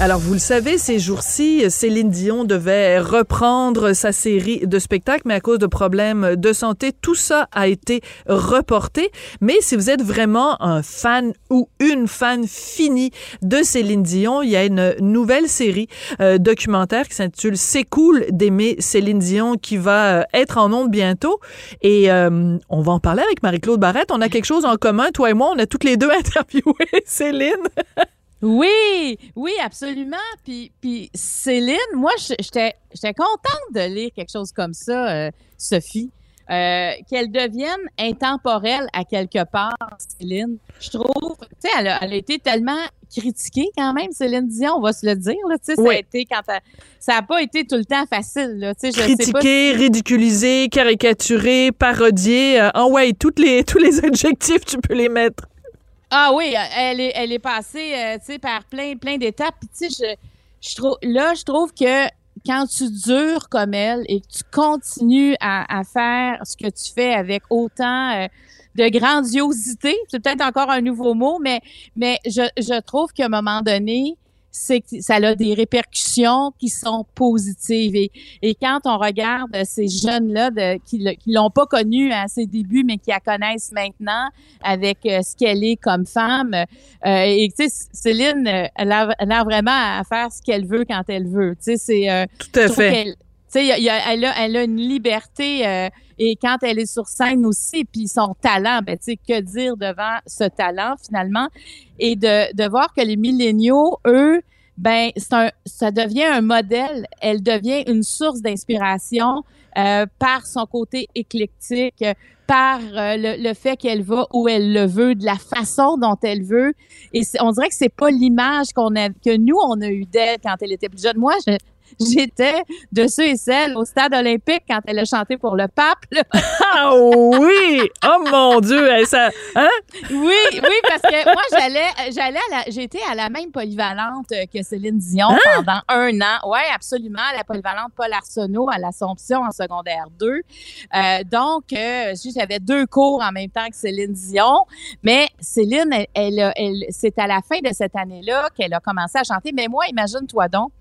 Alors, vous le savez, ces jours-ci, Céline Dion devait reprendre sa série de spectacles, mais à cause de problèmes de santé, tout ça a été reporté. Mais si vous êtes vraiment un fan ou une fan finie de Céline Dion, il y a une nouvelle série euh, documentaire qui s'intitule C'est cool d'aimer Céline Dion qui va euh, être en ondes bientôt. Et euh, on va en parler avec Marie-Claude Barrette. On a quelque chose en commun, toi et moi. On a toutes les deux interviewé Céline. Oui, oui, absolument. Puis, puis Céline, moi, j'étais contente de lire quelque chose comme ça, euh, Sophie. Euh, qu'elle devienne intemporelle à quelque part, Céline. Je trouve, tu sais, elle, a été tellement critiquée quand même, Céline Dion, on va se le dire. Là, ça a été quand ça n'a pas été tout le temps facile. Là, je Critiquée, ridiculisée, caricaturée, parodiée. Euh, oh ouais, toutes les, tous les adjectifs, tu peux les mettre. Ah oui, elle est, passée euh, par plein, plein d'étapes. Puis, je, je trouve, là, je trouve que quand tu dures comme elle et que tu continues à, faire ce que tu fais avec autant euh, de grandiosité, c'est peut-être encore un nouveau mot, mais, mais je, je trouve qu'à un moment donné, c'est que ça a des répercussions qui sont positives. Et, et quand on regarde ces jeunes-là qui ne l'ont pas connue à ses débuts, mais qui la connaissent maintenant avec euh, ce qu'elle est comme femme, euh, et tu sais, Céline, elle a, elle a, vraiment à faire ce qu'elle veut quand elle veut. Tu sais, c'est... Euh, Tout à fait elle, a, une liberté euh, et quand elle est sur scène aussi, puis son talent, ben tu sais, que dire devant ce talent finalement et de, de voir que les milléniaux, eux, ben ça devient un modèle. Elle devient une source d'inspiration euh, par son côté éclectique, par euh, le, fait qu'elle va où elle le veut, de la façon dont elle veut. Et on dirait que c'est pas l'image que nous on a eu d'elle quand elle était plus jeune. Moi, je, j'étais de ceux et celles au stade olympique quand elle a chanté pour le pape. ah oui! Oh mon Dieu! Ça, hein? Oui, oui, parce que moi, j'allais, j'allais à la, j'étais à la même polyvalente que Céline Dion hein? pendant un an. Oui, absolument, la polyvalente Paul Arsenault à l'Assomption en secondaire 2. Euh, donc, euh, j'avais deux cours en même temps que Céline Dion. Mais Céline, elle, elle c'est à la fin de cette année-là qu'elle a commencé à chanter. Mais moi, imagine-toi donc,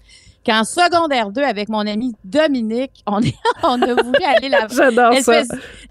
qu'en secondaire 2, avec mon ami Dominique, on, est, on a voulu aller la J'adore elle ça.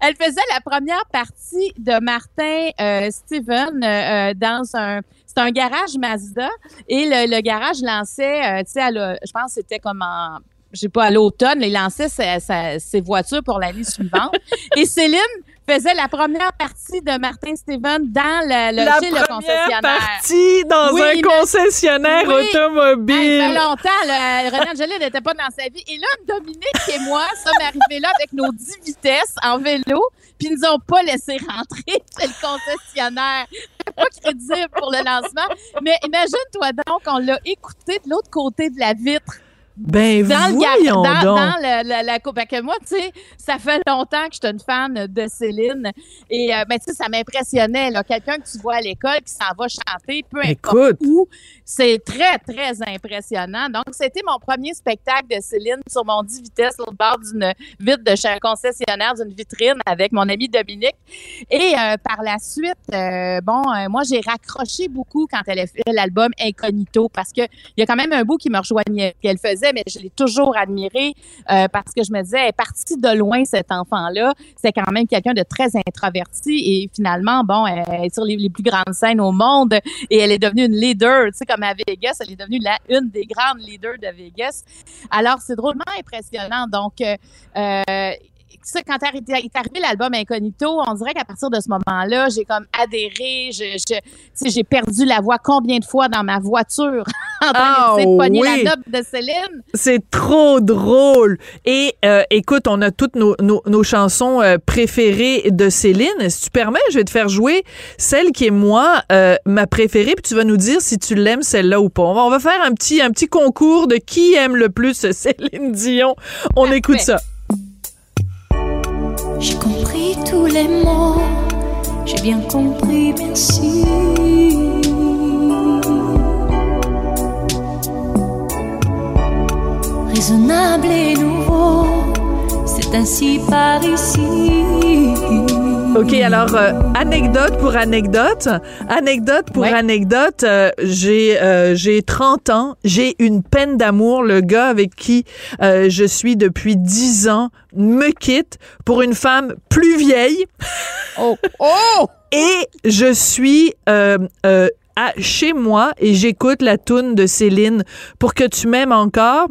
elle faisait la première partie de Martin euh, Steven euh, euh, dans un c'est un garage Mazda et le, le garage lançait, euh, tu sais, je pense que c'était comme en je sais pas, à l'automne, il lançait ses, ses voitures pour l'année suivante. et Céline faisait la première partie de Martin Steven dans le, le, la chez le concessionnaire. partie dans Oui, un mais- concessionnaire Oui. automobile. Hey, ça fait longtemps, là. René Angélil n'était pas dans sa vie. Et là, Dominique et moi sommes arrivés là avec nos 10 vitesses en vélo, puis ils nous ont pas laissé rentrer chez le concessionnaire. C'est pas crédible pour le lancement. Mais imagine-toi donc, on l'a écouté de l'autre côté de la vitre. Ben Dans le voyons dans, donc. dans le- la, la coupe. Que moi, tu sais, ça fait longtemps que je suis une fan de Céline. Et, euh, ben, tu sais, ça m'impressionnait. Quelqu'un que tu vois à l'école qui s'en va chanter, peu importe Écoute. où. C'est très, très impressionnant. Donc, c'était mon premier spectacle de Céline sur mon 10 vitesses au bord d'une vitre de chez un concessionnaire d'une vitrine avec mon ami Dominique. Et euh, par la suite, euh, bon, moi, j'ai raccroché beaucoup quand elle a fait l'album Incognito parce que il y a quand même un bout qui me rejoignait qu'elle faisait, mais je l'ai toujours admiré euh, parce que je me disais, elle est partie de loin, cet enfant-là. C'est quand même quelqu'un de très introverti et finalement, bon, elle est sur les, les plus grandes scènes au monde et elle est devenue une leader, tu sais, comme à Vegas, elle est devenue la, une des grandes leaders de Vegas. Alors, c'est drôlement impressionnant. Donc, euh, euh, ça, quand est arri- est arrivé l'album Incognito, on dirait qu'à partir de ce moment-là, j'ai comme adhéré, je, je, j'ai perdu la voix combien de fois dans ma voiture en train Ah, de pogner oui. la note de Céline? C'est trop drôle. Et euh, écoute, on a toutes nos, nos, nos chansons euh, préférées de Céline. Si tu permets, je vais te faire jouer celle qui est moi euh, ma préférée, puis tu vas nous dire si tu l'aimes celle-là ou pas. On va, on va faire un petit un petit concours de qui aime le plus Céline Dion. On Parfait. écoute ça tous les mots. J'ai bien compris, merci. Raisonnable et nouveau, c'est ainsi par ici. OK, alors, euh, anecdote pour anecdote. Anecdote pour Ouais. anecdote. euh, j'ai euh, j'ai 30 ans. J'ai une peine d'amour. Le gars avec qui euh, je suis depuis 10 ans me quitte pour une femme plus vieille. Oh! Oh! Et je suis euh, euh, à, chez moi et j'écoute la toune de Céline pour que tu m'aimes encore.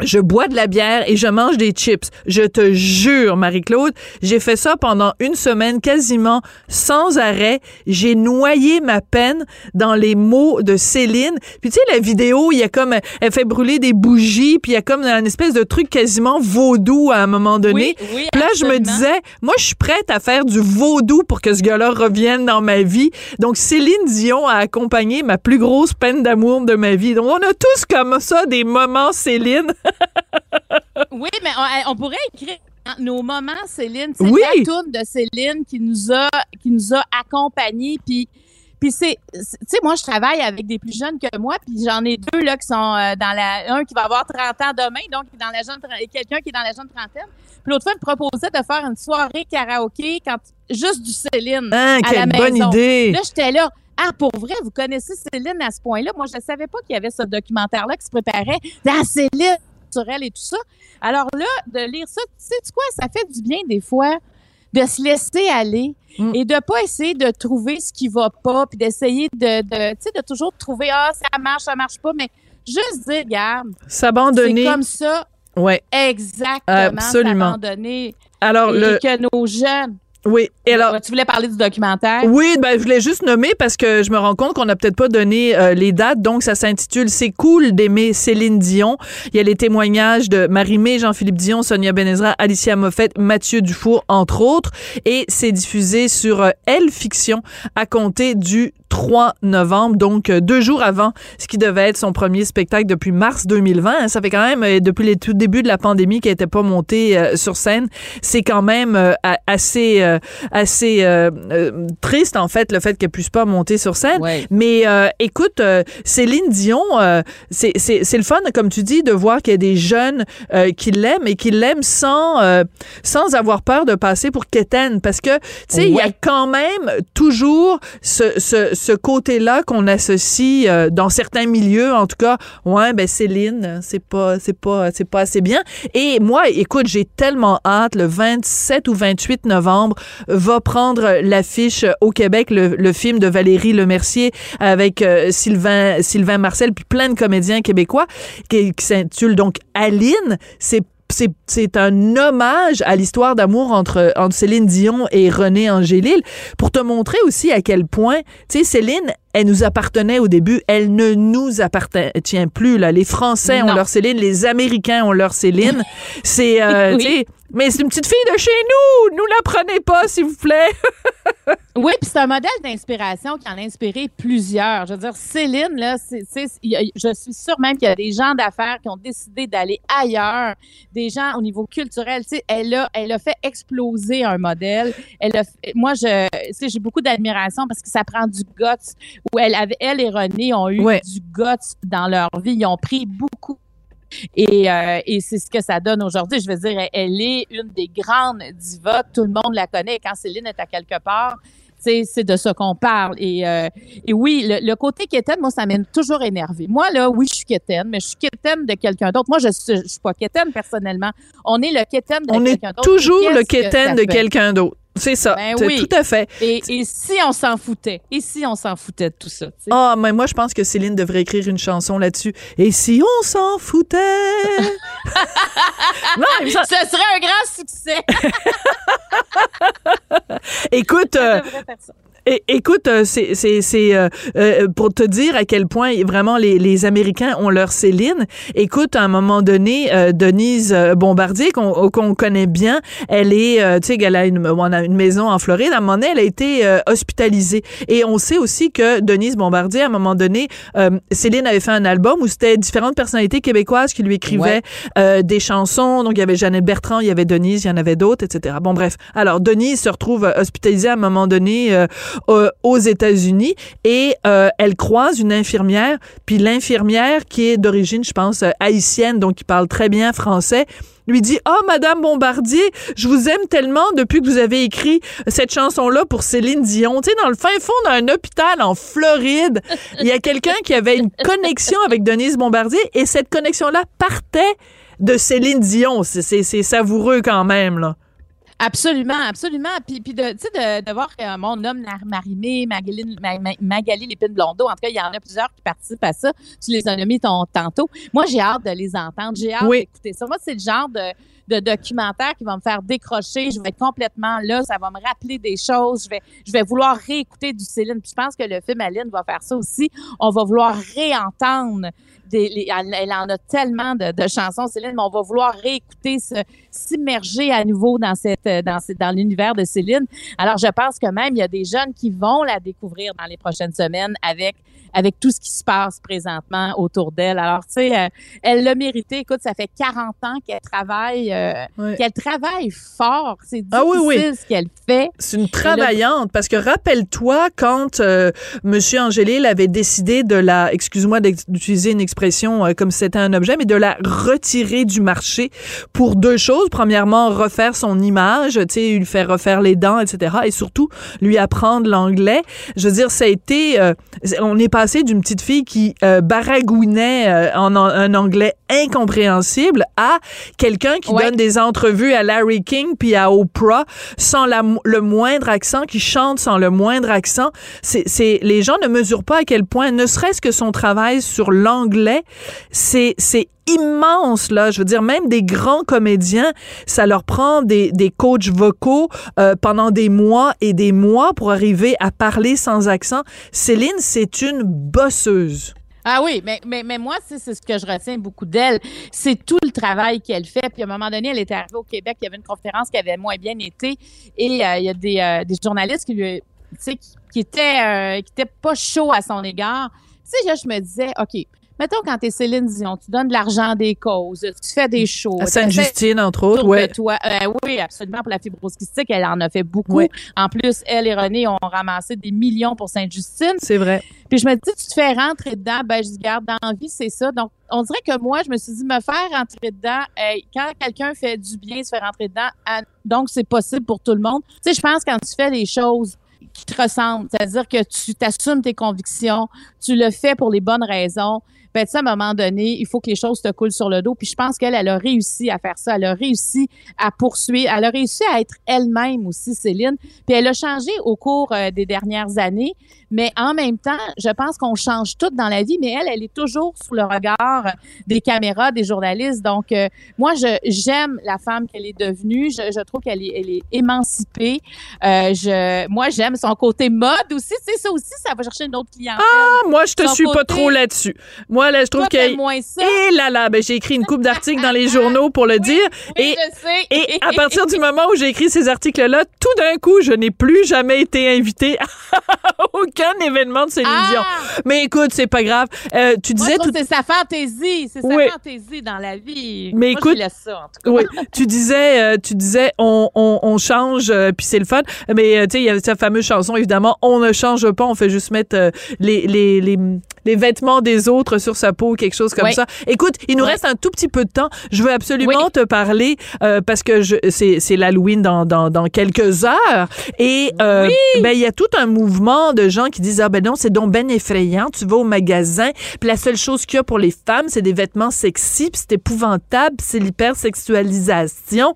Je bois de la bière et je mange des chips. Je te jure, Marie-Claude, j'ai fait ça pendant une semaine quasiment sans arrêt. J'ai noyé ma peine dans les mots de Céline. Puis tu sais, la vidéo, il y a comme, elle fait brûler des bougies, puis il y a comme un espèce de truc quasiment vaudou à un moment donné. Oui, oui, Puis là, je me disais, moi, je suis prête à faire du vaudou pour que ce gars-là revienne dans ma vie. Donc, Céline Dion a accompagné ma plus grosse peine d'amour de ma vie. Donc, on a tous comme ça des moments Céline. Oui, mais on, on pourrait écrire nos moments, Céline. C'est Oui. la tourne de Céline qui nous a, qui nous a accompagnés. Puis, puis c'est, tu sais, moi, je travaille avec des plus jeunes que moi, puis j'en ai deux là qui sont euh, dans la, un qui va avoir 30 ans demain, donc dans la jeune, quelqu'un qui est dans la jeune trentaine. Puis l'autre fois, il me proposait de faire une soirée karaoké quand juste du Céline Hein, à quelle la bonne idée. Là, j'étais là. Ah, pour vrai, vous connaissez Céline à ce point-là? Moi, je ne savais pas qu'il y avait ce documentaire-là qui se préparait. Ah, Céline et tout ça. Alors là, de lire ça, tu sais quoi, ça fait du bien des fois de se laisser aller Mm. et de pas essayer de trouver ce qui va pas, puis d'essayer de, de tu sais, de toujours trouver, ah, ça marche, ça marche pas, mais juste dire, regarde, c'est S'abandonner. comme ça, Ouais. exactement, Absolument. s'abandonner. Alors, Et, le, que nos jeunes... oui. Et alors, tu voulais parler du documentaire? Oui, ben, je voulais juste nommer parce que je me rends compte qu'on n'a peut-être pas donné euh, les dates. Donc, ça s'intitule C'est cool d'aimer Céline Dion. Il y a les témoignages de Marie-Mé, Jean-Philippe Dion, Sonia Benezra, Alicia Moffett, Mathieu Dufour, entre autres. Et c'est diffusé sur euh, Elle Fiction à compter du 3 novembre, donc euh, deux jours avant ce qui devait être son premier spectacle depuis mars 2020. hein. Ça fait quand même, euh, depuis les tout débuts de la pandémie, qu'elle n'était pas montée euh, sur scène. C'est quand même euh, assez, euh, assez triste, en fait, le fait qu'elle puisse pas monter sur scène. Ouais. Mais euh, écoute, Céline Dion, c'est le fun, comme tu dis, de voir qu'il y a des jeunes qui l'aiment et qui l'aiment sans, euh, sans avoir peur de passer pour quétaine. Parce que, tu sais, il y a quand même toujours ce, ce, ce côté-là qu'on associe euh, dans certains milieux, en tout cas. Ouais, ben Céline, c'est pas, c'est pas, c'est pas assez bien. Et moi, écoute, j'ai tellement hâte. Le 27 ou 28 novembre va prendre l'affiche au Québec le, le film de Valérie Lemercier avec euh, Sylvain Sylvain Marcel puis plein de comédiens québécois qui, qui s'intitule donc Aline. C'est c'est, un hommage à l'histoire d'amour entre, entre Céline Dion et René Angélil pour te montrer aussi à quel point, tu sais, Céline, elle nous appartenait au début, elle ne nous appartient plus, là. Les Français ont leur Céline, les Américains ont leur Céline. C'est, euh, Oui. mais c'est une petite fille de chez nous! Nous la prenez pas, s'il vous plaît! Oui, puis c'est un modèle d'inspiration qui en a inspiré plusieurs. Je veux dire, Céline, là, c'est, je suis sûre même qu'il y a des gens d'affaires qui ont décidé d'aller ailleurs, des gens au niveau culturel. Tu sais, elle a, elle a fait exploser un modèle. Elle a, moi, je, j'ai beaucoup d'admiration parce que ça prend du guts. Où elle, elle et René ont eu Ouais. du guts dans leur vie. Ils ont pris beaucoup. Et, euh, et c'est ce que ça donne aujourd'hui. Je veux dire, elle, elle est une des grandes divas. Tout le monde la connaît. Quand Céline est à quelque part, c'est de ça qu'on parle. Et, euh, et oui, le, le côté quétaine, moi, ça m'a toujours énervé. Moi, là, oui, je suis quétaine, mais je suis quétaine de quelqu'un d'autre. Moi, je suis, je suis pas quétaine personnellement. On est le quétaine de On est quelqu'un d'autre. toujours Et le qu'est-ce que quétaine de quelqu'un d'autre. C'est ça. Ben oui. Tout à fait. Et, et si on s'en foutait? Et si on s'en foutait de tout ça? Ah, mais moi, je pense que Céline devrait écrire une chanson là-dessus. Et si on s'en foutait? non, semble- Ce serait un grand succès. écoute, euh, É- écoute, euh, c'est c'est c'est euh, euh, pour te dire à quel point vraiment les, les Américains ont leur Céline. Écoute, à un moment donné, euh, Denise euh, Bombardier qu'on qu'on connaît bien, elle est, euh, tu sais, elle a une, on a une maison en Floride. À un moment donné, elle a été euh, hospitalisée. Et on sait aussi que Denise Bombardier, à un moment donné, euh, Céline avait fait un album où c'était différentes personnalités québécoises qui lui écrivaient euh, des chansons. Donc il y avait Jeannette Bertrand, il y avait Denise, il y en avait d'autres, etc. Bon bref. Alors Denise se retrouve euh, hospitalisée à un moment donné. Euh, aux États-Unis et euh, elle croise une infirmière, puis l'infirmière qui est d'origine, je pense, euh, haïtienne, donc qui parle très bien français, lui dit « Oh, Madame Bombardier, je vous aime tellement depuis que vous avez écrit cette chanson-là pour Céline Dion. » Tu sais, dans le fin fond d'un hôpital en Floride, il y a quelqu'un qui avait une connexion avec Denise Bombardier et cette connexion-là partait de Céline Dion. C'est savoureux quand même, là. Absolument, absolument. Puis, puis de, de, de voir mon homme Marimé, Magali, Magali Lépine-Blondeau, en tout cas, il y en a plusieurs qui participent à ça. Tu les as nommés tantôt. Moi, j'ai hâte de les entendre. J'ai hâte d'écouter ça. Moi, c'est le genre de, de documentaire qui va me faire décrocher. Je vais être complètement là. Ça va me rappeler des choses. Je vais, je vais vouloir réécouter du Céline. Puis je pense que le film Aline va faire ça aussi. On va vouloir réentendre elle, en a tellement de, chansons, Céline, mais on va vouloir réécouter, s'immerger à nouveau dans cette, dans, dans l'univers de Céline. Alors, je pense que même il y a des jeunes qui vont la découvrir dans les prochaines semaines avec avec tout ce qui se passe présentement autour d'elle. Alors, tu sais, euh, elle l'a mérité. Écoute, ça fait 40 ans qu'elle travaille, euh, qu'elle travaille fort. C'est difficile ah oui, ce qu'elle fait. C'est une travaillante parce que rappelle-toi quand euh, Monsieur Angélil avait décidé de la, excuse-moi d'utiliser une expression euh, comme si c'était un objet, mais de la retirer du marché pour deux choses. Premièrement, refaire son image, tu sais, lui faire refaire les dents, etc. Et surtout, lui apprendre l'anglais. Je veux dire, ça a été, on n'est pas d'une petite fille qui euh, baragouinait euh, en, un anglais incompréhensible à quelqu'un qui donne des entrevues à Larry King puis à Oprah sans le moindre accent, qui chante sans le moindre accent. C'est, les gens ne mesurent pas à quel point, ne serait-ce que son travail sur l'anglais, c'est, c'est immense là, je veux dire même des grands comédiens, ça leur prend des, des coachs vocaux euh, pendant des mois et des mois pour arriver à parler sans accent. Céline, c'est une bosseuse. Ah oui, mais, mais, mais moi, c'est ce que je retiens beaucoup d'elle. C'est tout le travail qu'elle fait. Puis à un moment donné, elle était arrivée au Québec, il y avait une conférence qui avait moins bien été et euh, il y a des, euh, des journalistes qui lui, qui, qui étaient, qui étaient pas chauds à son égard. Tu sais, je me disais, OK, mettons, quand tu es Céline Dion, tu donnes de l'argent à des causes, tu fais des shows. À Sainte-Justine, entre autres, ouais. Toi. Euh, oui, absolument. Pour la fibrose kystique, elle en a fait beaucoup. En plus, elle et René ont ramassé des millions pour Sainte-Justine. C'est vrai. Puis je me dis, tu te fais rentrer dedans, ben je garde dans vie, c'est ça. Donc, on dirait que moi, je me suis dit, me faire rentrer dedans, quand quelqu'un fait du bien, se fait rentrer dedans, donc c'est possible pour tout le monde. Tu sais, je pense quand tu fais les choses qui te ressemblent, c'est-à-dire que tu t'assumes tes convictions, tu le fais pour les bonnes raisons, ben, à un moment donné, il faut que les choses te coulent sur le dos. Puis je pense qu'elle, elle a réussi à faire ça. Elle a réussi à poursuivre. Elle a réussi à être elle-même aussi, Céline. Puis elle a changé au cours euh, des dernières années. Mais en même temps, je pense qu'on change tout dans la vie, mais elle, elle est toujours sous le regard des caméras, des journalistes. Donc, euh, moi, je j'aime la femme qu'elle est devenue. Je, je trouve qu'elle est, elle est émancipée. Euh, je, moi, j'aime son côté mode aussi. Tu sais, ça aussi, ça va chercher une autre clientèle. Ah, moi, je te suis pas trop là-dessus. Moi, là, je trouve que... Et là, là, ben, j'ai écrit une coupe d'articles dans les journaux pour le dire. et, je sais. et à partir du moment où j'ai écrit ces articles-là, tout d'un coup, je n'ai plus jamais été invitée à aucun un événement de Céline ah! Mais écoute, c'est pas grave. Euh, tu disais tout... c'est sa fantaisie, c'est sa fantaisie dans la vie. Mais écoute, ça, en tout cas. Oui, tu disais, euh, tu disais, on, on, on change, euh, puis c'est le fun. Mais euh, tu sais, il y avait sa fameuse chanson, évidemment, on ne change pas, on fait juste mettre les, les, les les vêtements des autres sur sa peau, quelque chose comme ça. Écoute, il nous reste un tout petit peu de temps. Je veux absolument te parler euh, parce que c'est l'Halloween dans, dans, dans, quelques heures et euh, ben il y a tout un mouvement de gens qui disent ah ben non c'est donc ben effrayant. Tu vas au magasin puis la seule chose qu'il y a pour les femmes c'est des vêtements sexy puis c'est épouvantable c'est l'hypersexualisation.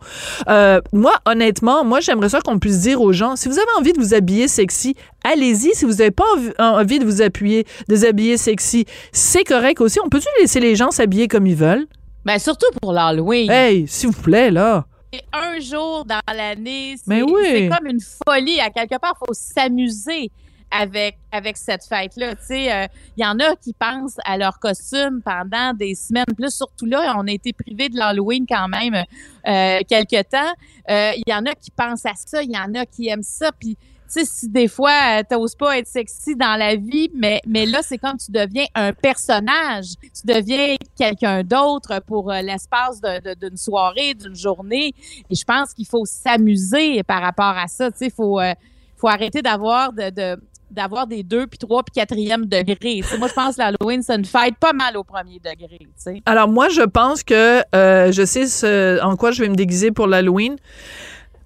Euh, moi honnêtement moi j'aimerais ça qu'on puisse dire aux gens si vous avez envie de vous habiller sexy allez-y. Si vous n'avez pas envie de vous appuyer, de vous habiller sexy, c'est correct aussi. On peut-tu laisser les gens s'habiller comme ils veulent? Ben, surtout pour l'Halloween. Hey, s'il vous plaît, là. Un jour dans l'année, c'est oui. comme une folie. À quelque part, il faut s'amuser avec, avec cette fête-là. Tu sais, il euh, y en a qui pensent à leur costume pendant des semaines. Plus surtout là, on a été privés de l'Halloween quand même euh, quelque temps. Il euh, y en a qui pensent à ça, il y en a qui aiment ça. Puis sais, si des fois, tu n'oses pas être sexy dans la vie, mais, mais là, c'est quand tu deviens un personnage. Tu deviens quelqu'un d'autre pour euh, l'espace d'une soirée, d'une journée. Et je pense qu'il faut s'amuser par rapport à ça. Tu sais, faut, euh, faut arrêter d'avoir de, d'avoir des deux, puis trois, puis quatrième. Tu sais, moi, je pense que l'Halloween, c'est une fête pas mal au premier degré. tu sais. Alors moi, je pense que euh, je sais en quoi je vais me déguiser pour l'Halloween.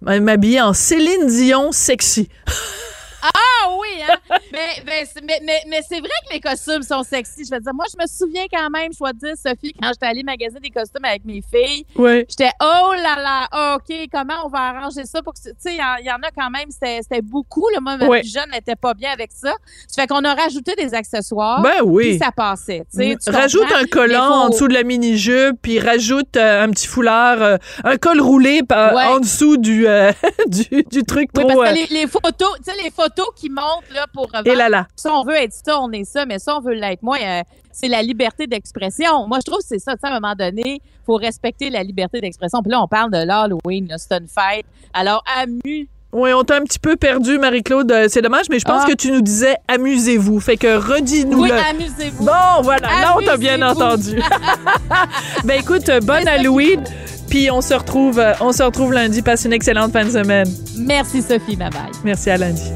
M'habiller en Céline Dion sexy. Ah mais mais, c'est- mais, mais, mais c'est vrai que les costumes sont sexy. Je veux dire, moi, je me souviens quand même, je dois te dire, Sophie, quand j'étais allée magasiner des costumes avec mes filles, Oui. j'étais, oh là là, OK, comment on va arranger ça pour que, tu sais, il y, y en a quand même, c'était beaucoup. Là, moi, ma plus jeune n'était pas bien avec ça. Ça fait qu'on a rajouté des accessoires. Ben Puis oui. ça passait. tu tu rajoute un collant faut- en dessous de la mini-jupe, puis rajoute euh, un petit foulard, euh, un col roulé Ouais. en dessous du, euh, du, du truc Oui, trop... parce que les, les photos, tu sais, les photos qui montent là pour euh, Et là là. ça, on veut être ça, on est ça, mais ça, on veut l'être. Moi, euh, c'est la liberté d'expression. Moi, je trouve que c'est ça. À un moment donné, il faut respecter la liberté d'expression. Puis là, on parle de l'Halloween, c'est une fête. Alors, amu. Oui, on t'a un petit peu perdu, Marie-Claude. Euh, C'est dommage, mais je pense Ah. que tu nous disais amusez-vous. Fait que redis-nous Oui, amusez-vous. Bon, voilà, là, on t'a bien entendu. ben écoute, euh, bonne Halloween, puis on se retrouve, on se retrouve lundi. Passe une excellente fin de semaine. Merci, Sophie. Bye bye. Merci à lundi.